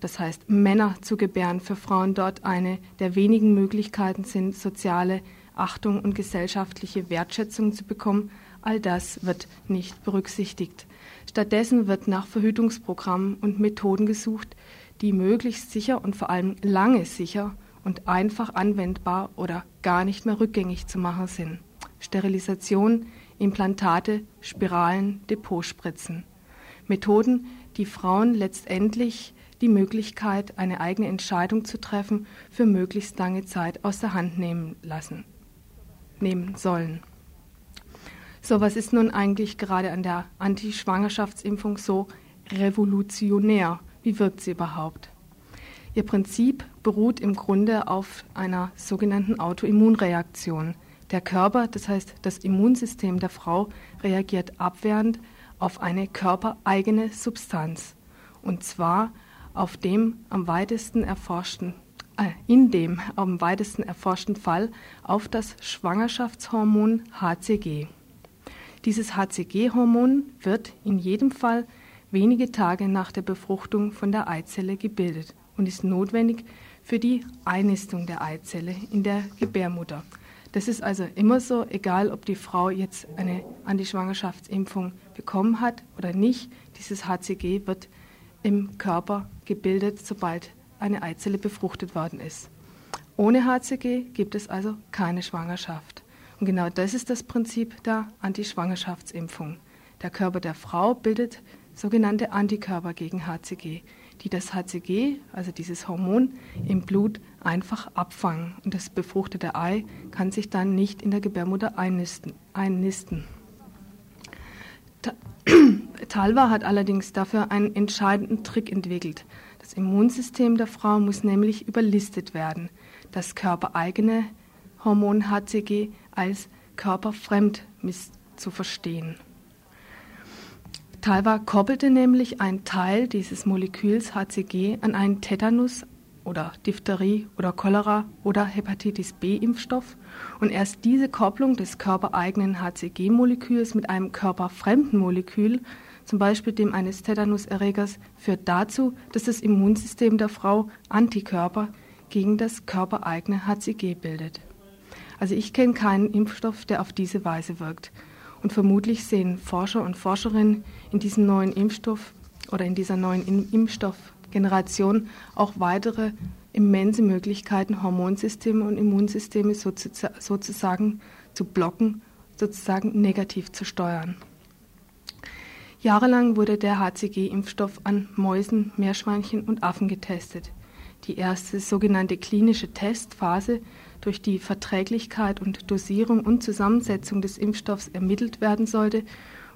das heißt Männer zu gebären, für Frauen dort eine der wenigen Möglichkeiten sind, soziale Achtung und gesellschaftliche Wertschätzung zu bekommen, all das wird nicht berücksichtigt. Stattdessen wird nach Verhütungsprogrammen und Methoden gesucht, die möglichst sicher und vor allem lange sicher und einfach anwendbar oder gar nicht mehr rückgängig zu machen sind. Sterilisation, Implantate, Spiralen, Depotspritzen. Methoden, die Frauen letztendlich die Möglichkeit, eine eigene Entscheidung zu treffen, für möglichst lange Zeit aus der Hand nehmen lassen nehmen sollen. So, was ist nun eigentlich gerade an der Antischwangerschaftsimpfung so revolutionär? Wie wirkt sie überhaupt? Ihr Prinzip beruht im Grunde auf einer sogenannten Autoimmunreaktion. Der Körper, das heißt das Immunsystem der Frau, reagiert abwehrend auf eine körpereigene Substanz. Und zwar auf dem am weitesten erforschten in dem am weitesten erforschten Fall auf das Schwangerschaftshormon HCG. Dieses HCG-Hormon wird in jedem Fall wenige Tage nach der Befruchtung von der Eizelle gebildet und ist notwendig für die Einnistung der Eizelle in der Gebärmutter. Das ist also immer so, egal ob die Frau jetzt eine Antischwangerschaftsimpfung bekommen hat oder nicht. Dieses HCG wird im Körper gebildet, sobald eine Eizelle befruchtet worden ist. Ohne HCG gibt es also keine Schwangerschaft. Und genau das ist das Prinzip der Antischwangerschaftsimpfung. Der Körper der Frau bildet sogenannte Antikörper gegen HCG, die das HCG, also dieses Hormon, im Blut einfach abfangen. Und das befruchtete Ei kann sich dann nicht in der Gebärmutter einnisten. einnisten. Talva hat allerdings dafür einen entscheidenden Trick entwickelt. Das Immunsystem der Frau muss nämlich überlistet werden. Das körpereigene Hormon HCG als körperfremd zu verstehen. Talva koppelte nämlich einen Teil dieses Moleküls HCG an einen Tetanus oder Diphtherie oder Cholera oder Hepatitis B-Impfstoff und erst diese Kopplung des körpereigenen HCG-Moleküls mit einem körperfremden Molekül, zum Beispiel dem eines Tetanuserregers, führt dazu, dass das Immunsystem der Frau Antikörper gegen das körpereigene HCG bildet. Also ich kenne keinen Impfstoff, der auf diese Weise wirkt. Und vermutlich sehen Forscher und Forscherinnen in diesem neuen Impfstoff oder in dieser neuen Impfstoffgeneration auch weitere immense Möglichkeiten, Hormonsysteme und Immunsysteme sozusagen zu blocken, sozusagen negativ zu steuern. Jahrelang wurde der HCG-Impfstoff an Mäusen, Meerschweinchen und Affen getestet. Die erste sogenannte klinische Testphase durch die Verträglichkeit und Dosierung und Zusammensetzung des Impfstoffs ermittelt werden sollte,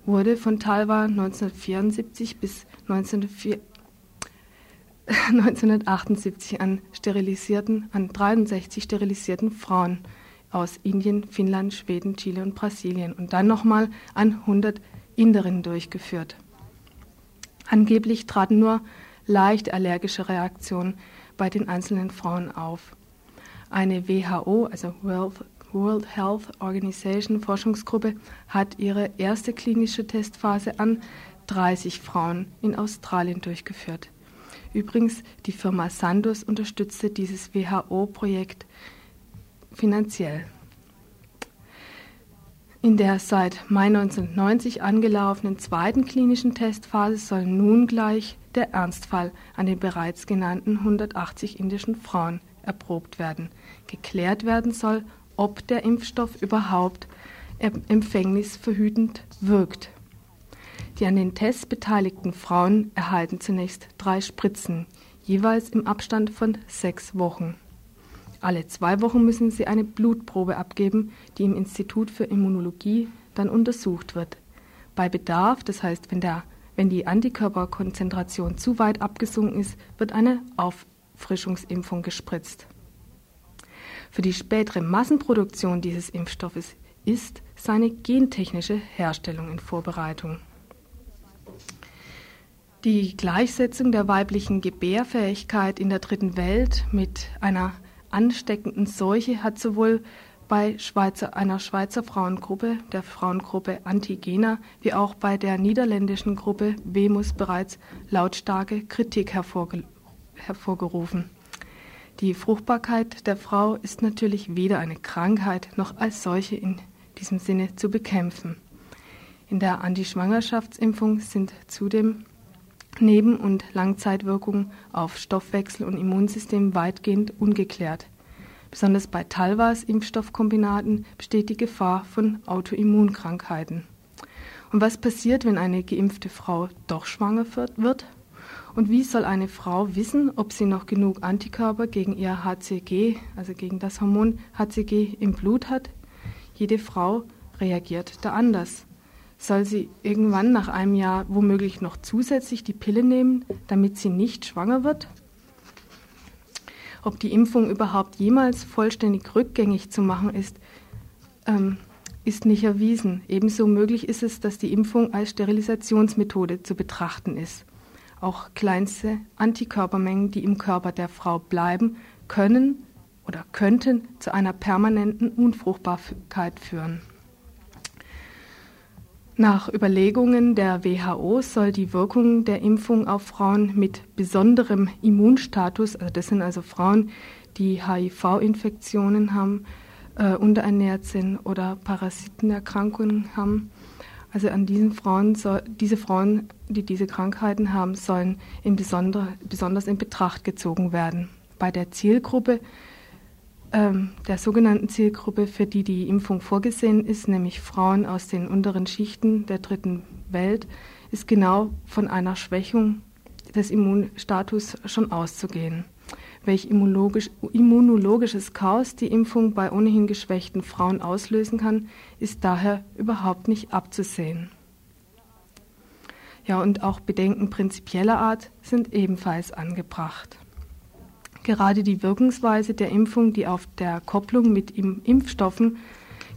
wurde von Talva 1974 bis 1978 an sterilisierten, an 63 sterilisierten Frauen aus Indien, Finnland, Schweden, Chile und Brasilien und dann nochmal an 100 Inderinnen durchgeführt. Angeblich traten nur leicht allergische Reaktionen bei den einzelnen Frauen auf. Eine WHO, also World Health Organization Forschungsgruppe, hat ihre erste klinische Testphase an 30 Frauen in Australien durchgeführt. Übrigens, die Firma Sandoz unterstützte dieses WHO-Projekt finanziell. In der seit Mai 1990 angelaufenen zweiten klinischen Testphase soll nun gleich der Ernstfall an den bereits genannten 180 indischen Frauen erprobt werden. Geklärt werden soll, ob der Impfstoff überhaupt empfängnisverhütend wirkt. Die an den Tests beteiligten Frauen erhalten zunächst drei Spritzen, jeweils im Abstand von sechs Wochen. Alle zwei Wochen müssen sie eine Blutprobe abgeben, die im Institut für Immunologie dann untersucht wird. Bei Bedarf, das heißt, wenn, der, wenn die Antikörperkonzentration zu weit abgesunken ist, wird eine Auf Auffrischungsimpfung gespritzt. Für die spätere Massenproduktion dieses Impfstoffes ist seine gentechnische Herstellung in Vorbereitung. Die Gleichsetzung der weiblichen Gebärfähigkeit in der dritten Welt mit einer ansteckenden Seuche hat sowohl bei Schweizer, einer Schweizer Frauengruppe, der Frauengruppe Antigena, wie auch bei der niederländischen Gruppe Wemus bereits lautstarke Kritik hervorgerufen hervorgerufen. Die Fruchtbarkeit der Frau ist natürlich weder eine Krankheit noch als solche in diesem Sinne zu bekämpfen. In der Antischwangerschaftsimpfung sind zudem Neben- und Langzeitwirkungen auf Stoffwechsel und Immunsystem weitgehend ungeklärt. Besonders bei Talvas Impfstoffkombinaten besteht die Gefahr von Autoimmunkrankheiten. Und was passiert, wenn eine geimpfte Frau doch schwanger wird? Und wie soll eine Frau wissen, ob sie noch genug Antikörper gegen ihr HCG, also gegen das Hormon HCG im Blut hat? Jede Frau reagiert da anders. Soll sie irgendwann nach einem Jahr womöglich noch zusätzlich die Pille nehmen, damit sie nicht schwanger wird? Ob die Impfung überhaupt jemals vollständig rückgängig zu machen ist, ähm, ist nicht erwiesen. Ebenso möglich ist es, dass die Impfung als Sterilisationsmethode zu betrachten ist. Auch kleinste Antikörpermengen, die im Körper der Frau bleiben, können oder könnten zu einer permanenten Unfruchtbarkeit führen. Nach Überlegungen der WHO soll die Wirkung der Impfung auf Frauen mit besonderem Immunstatus, also das sind also Frauen, die HIV-Infektionen haben, äh, unterernährt sind oder Parasitenerkrankungen haben, also an diesen Frauen, soll, diese Frauen, die diese Krankheiten haben, sollen in besonder, besonders in Betracht gezogen werden. Bei der Zielgruppe ähm, der sogenannten Zielgruppe, für die die Impfung vorgesehen ist, nämlich Frauen aus den unteren Schichten der dritten Welt, ist genau von einer Schwächung des Immunstatus schon auszugehen. Welch immunologisch, immunologisches Chaos die Impfung bei ohnehin geschwächten Frauen auslösen kann, ist daher überhaupt nicht abzusehen. Ja, und auch Bedenken prinzipieller Art sind ebenfalls angebracht. Gerade die Wirkungsweise der Impfung, die auf der Kopplung mit Impfstoffen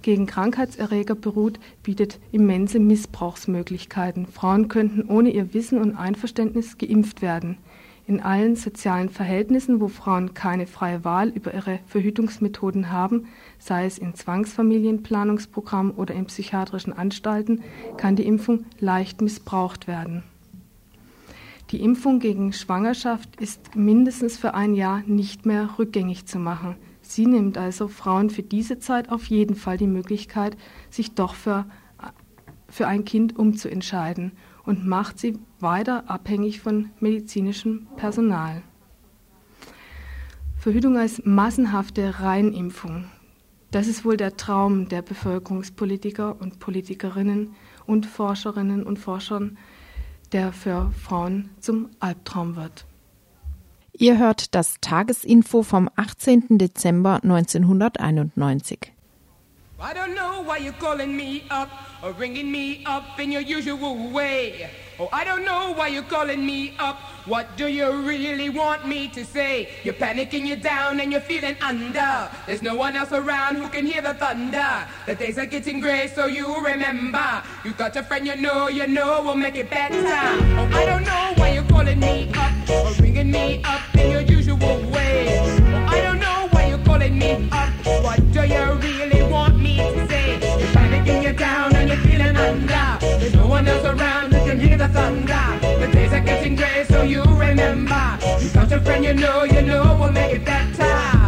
gegen Krankheitserreger beruht, bietet immense Missbrauchsmöglichkeiten. Frauen könnten ohne ihr Wissen und Einverständnis geimpft werden. In allen sozialen Verhältnissen, wo Frauen keine freie Wahl über ihre Verhütungsmethoden haben, sei es in Zwangsfamilienplanungsprogrammen oder in psychiatrischen Anstalten, kann die Impfung leicht missbraucht werden. Die Impfung gegen Schwangerschaft ist mindestens für ein Jahr nicht mehr rückgängig zu machen. Sie nimmt also Frauen für diese Zeit auf jeden Fall die Möglichkeit, sich doch für, für ein Kind umzuentscheiden und macht sie weiter abhängig von medizinischem Personal. Verhütung als massenhafte Reinimpfung. Das ist wohl der Traum der Bevölkerungspolitiker und Politikerinnen und Forscherinnen und Forschern, der für Frauen zum Albtraum wird. Ihr hört das Tagesinfo vom 18. Dezember 1991. I don't know why you're calling me up or ringing me up in your usual way. Oh, I don't know why you're calling me up. What do you really want me to say? You're panicking, you're down, and you're feeling under. There's no one else around who can hear the thunder. The days are getting grey, so you remember. You got a friend you know, you know will make it better. Oh, I don't know why you're calling me up or ringing me up in your usual way. Oh, I don't know why you're calling me up. What do you really want me to say? You're panicking, you're down, and you're feeling under. There's no one else around can hear the thunder. The days are getting gray, so you remember. You got a friend you know, you know we'll make it better. What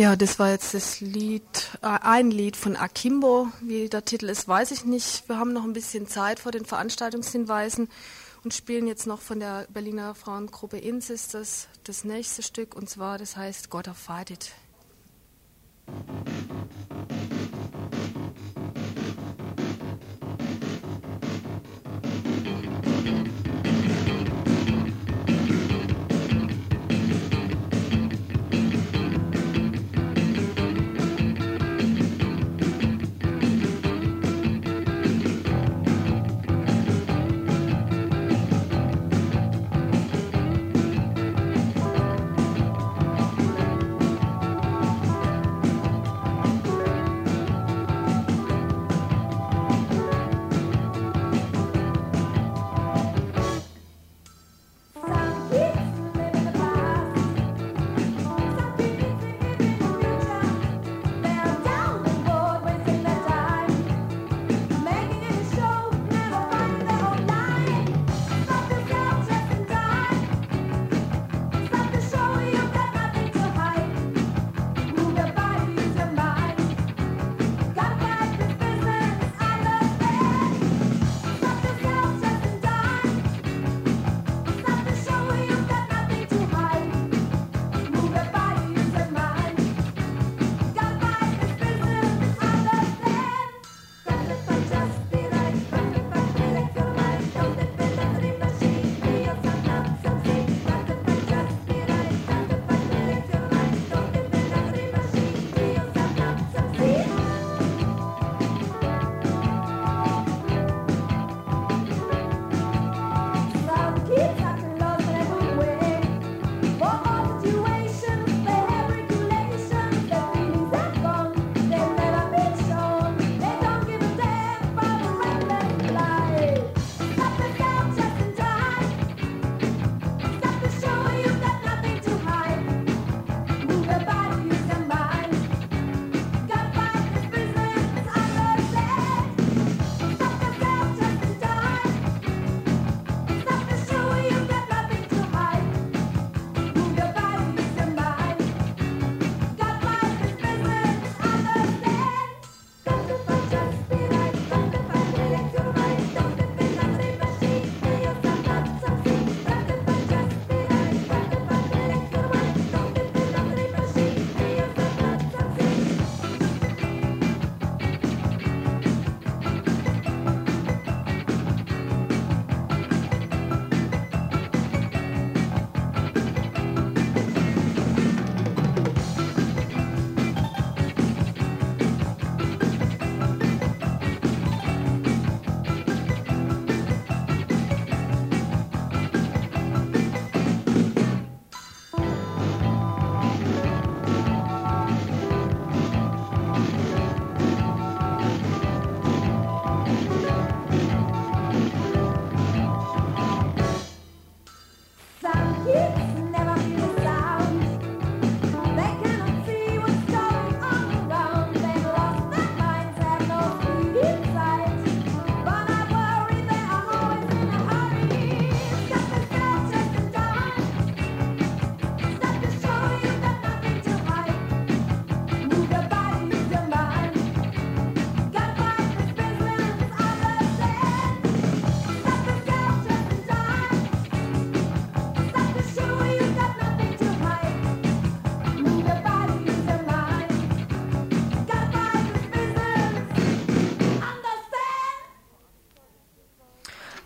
Ja, das war jetzt das Lied, äh, ein Lied von Akimbo. Wie der Titel ist, weiß ich nicht. Wir haben noch ein bisschen Zeit vor den Veranstaltungshinweisen und spielen jetzt noch von der Berliner Frauengruppe Insisters das nächste Stück und zwar, das heißt Gotta Fight It.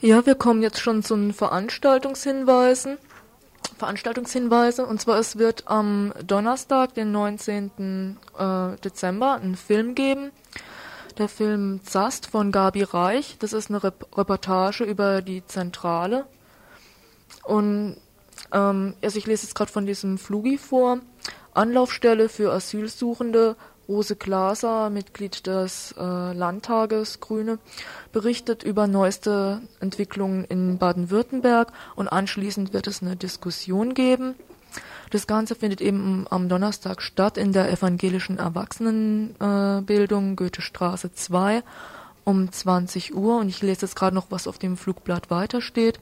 Ja, wir kommen jetzt schon zu den Veranstaltungshinweisen. Veranstaltungshinweise. Und zwar es wird am Donnerstag, den 19. Äh, Dezember, einen Film geben. Der Film Zast von Gabi Reich. Das ist eine Rep Reportage über die Zentrale. Und ähm, also ich lese jetzt gerade von diesem Flugi vor. Anlaufstelle für Asylsuchende Rose Glaser, Mitglied des äh, Landtages Grüne, berichtet über neueste Entwicklungen in Baden-Württemberg und anschließend wird es eine Diskussion geben. Das Ganze findet eben am Donnerstag statt in der evangelischen Erwachsenenbildung äh, Goethestraße 2 um 20 Uhr und ich lese jetzt gerade noch, was auf dem Flugblatt weitersteht.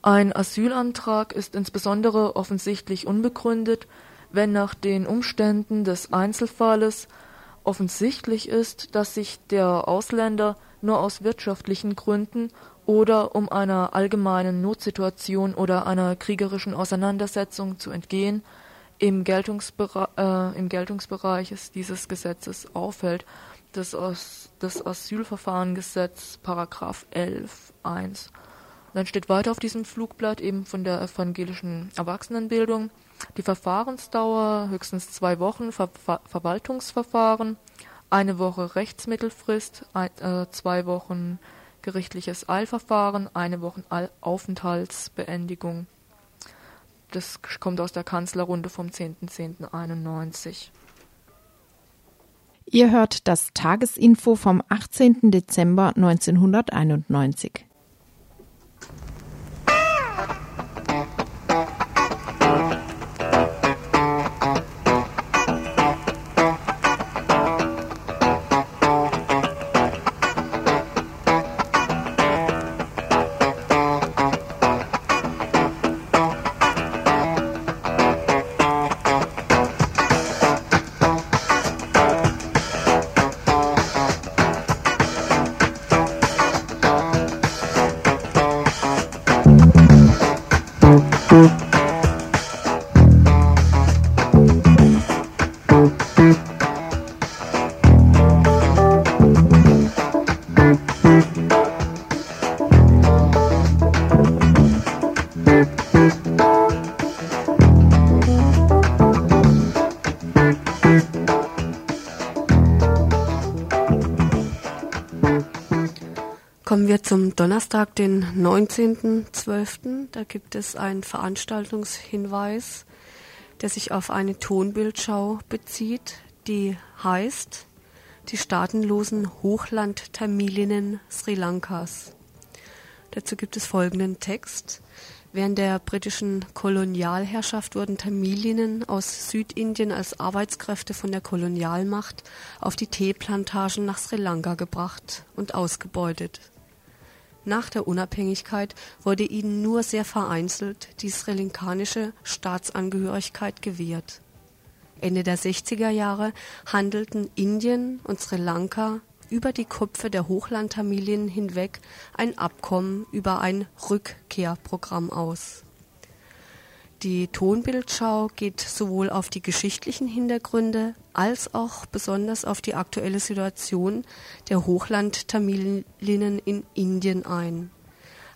Ein Asylantrag ist insbesondere offensichtlich unbegründet, wenn nach den Umständen des Einzelfalles offensichtlich ist, dass sich der Ausländer nur aus wirtschaftlichen Gründen oder um einer allgemeinen Notsituation oder einer kriegerischen Auseinandersetzung zu entgehen, im, Geltungsbere äh, im Geltungsbereich dieses Gesetzes aufhält. Das, As das Asylverfahrengesetz, Paragraph 11, 1. Dann steht weiter auf diesem Flugblatt eben von der evangelischen Erwachsenenbildung die Verfahrensdauer höchstens zwei Wochen Ver Ver Verwaltungsverfahren, eine Woche Rechtsmittelfrist, ein, äh, zwei Wochen gerichtliches Eilverfahren, eine Woche Aufenthaltsbeendigung. Das kommt aus der Kanzlerrunde vom 10.10.91. Ihr hört das Tagesinfo vom 18. Dezember 1991. wir zum Donnerstag, den 19.12. Da gibt es einen Veranstaltungshinweis, der sich auf eine Tonbildschau bezieht, die heißt Die staatenlosen Hochland-Tamilinnen Sri Lankas. Dazu gibt es folgenden Text. Während der britischen Kolonialherrschaft wurden Tamilinnen aus Südindien als Arbeitskräfte von der Kolonialmacht auf die Teeplantagen nach Sri Lanka gebracht und ausgebeutet. Nach der Unabhängigkeit wurde ihnen nur sehr vereinzelt die sri-lankanische Staatsangehörigkeit gewährt. Ende der 60er Jahre handelten Indien und Sri Lanka über die Köpfe der Hochlandtamilien hinweg ein Abkommen über ein Rückkehrprogramm aus die Tonbildschau geht sowohl auf die geschichtlichen Hintergründe als auch besonders auf die aktuelle Situation der Hochland-Tamilinnen in Indien ein.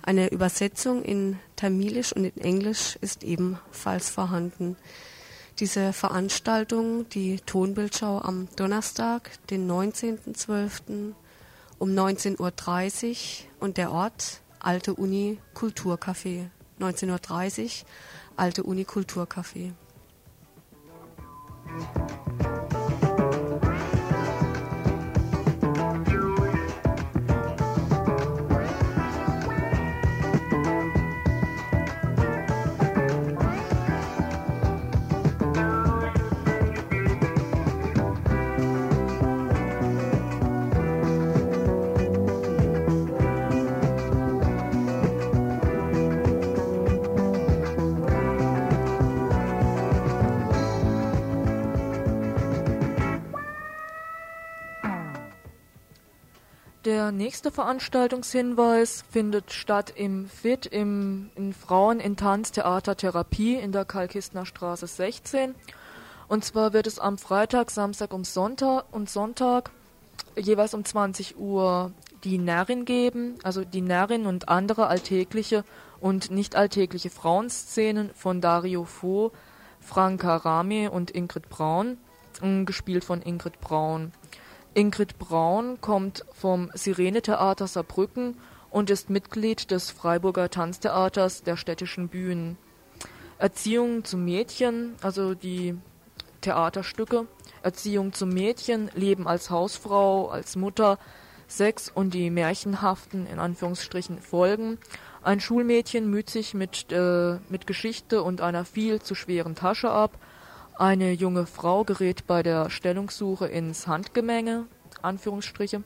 Eine Übersetzung in Tamilisch und in Englisch ist ebenfalls vorhanden. Diese Veranstaltung, die Tonbildschau am Donnerstag, den 19.12. um 19.30 Uhr und der Ort Alte Uni Kulturcafé 19.30 Uhr Alte Uni Kulturcafé. Der nächste Veranstaltungshinweis findet statt im FIT, im in Frauen in Tanz Theater Therapie in der Kalkistner Straße 16. Und zwar wird es am Freitag, Samstag und Sonntag und Sonntag jeweils um 20 Uhr die Närrin geben, also die Närrin und andere alltägliche und nicht alltägliche Frauenszenen von Dario Fo, Franka Rami und Ingrid Braun, gespielt von Ingrid Braun. Ingrid Braun kommt vom Sirene-Theater Saarbrücken und ist Mitglied des Freiburger Tanztheaters der städtischen Bühnen. Erziehung zum Mädchen, also die Theaterstücke, Erziehung zum Mädchen, Leben als Hausfrau, als Mutter, Sex und die märchenhaften, in Anführungsstrichen, Folgen. Ein Schulmädchen müht sich mit, äh, mit Geschichte und einer viel zu schweren Tasche ab eine junge Frau gerät bei der Stellungssuche ins Handgemenge, Anführungsstriche,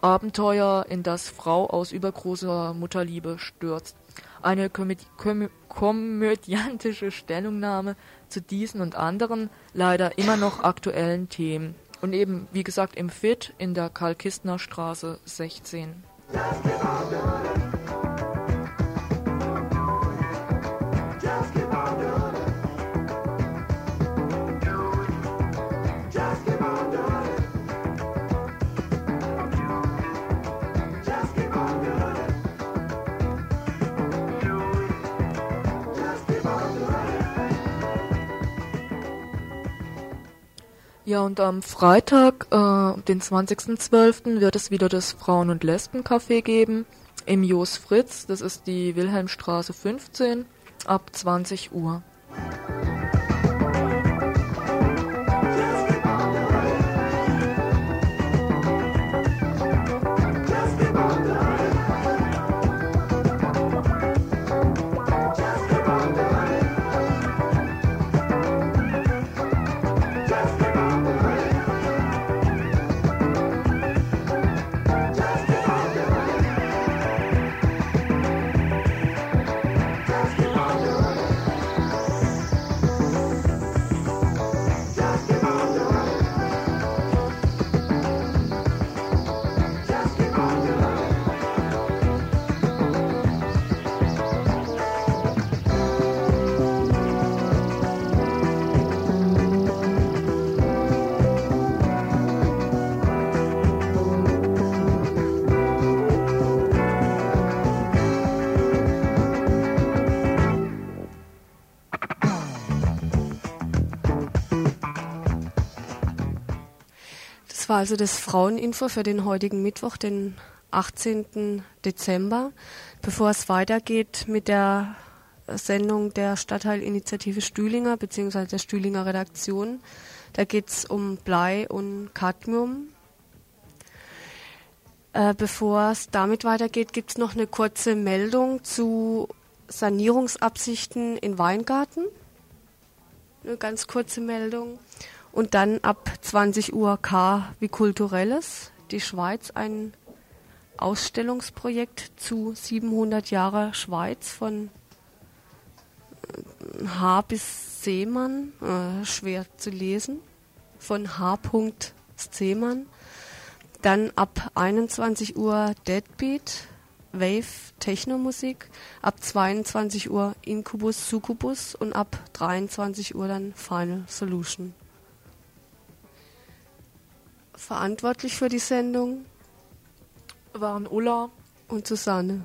Abenteuer, in das Frau aus übergroßer Mutterliebe stürzt. eine komödi komö komödiantische Stellungnahme zu diesen und anderen leider immer noch aktuellen Themen. Und eben, wie gesagt, im FIT in der Karl-Kistner Straße 16. Ja, und am Freitag, äh, den 20.12., wird es wieder das Frauen- und Lesbencafé geben im Jos Fritz. Das ist die Wilhelmstraße 15 ab 20 Uhr. War also das Fraueninfo für den heutigen Mittwoch, den 18. Dezember. Bevor es weitergeht mit der Sendung der Stadtteilinitiative Stühlinger bzw. der Stühlinger Redaktion, da geht es um Blei und Cadmium. Äh, bevor es damit weitergeht, gibt es noch eine kurze Meldung zu Sanierungsabsichten in Weingarten. Eine ganz kurze Meldung. Und dann ab 20 Uhr K wie Kulturelles, die Schweiz, ein Ausstellungsprojekt zu 700 Jahre Schweiz von äh, H bis Seemann, äh, schwer zu lesen, von H. Seemann. Dann ab 21 Uhr Deadbeat, Wave Technomusik, ab 22 Uhr Incubus Succubus und ab 23 Uhr dann Final Solution. Verantwortlich für die Sendung waren Ulla und Susanne.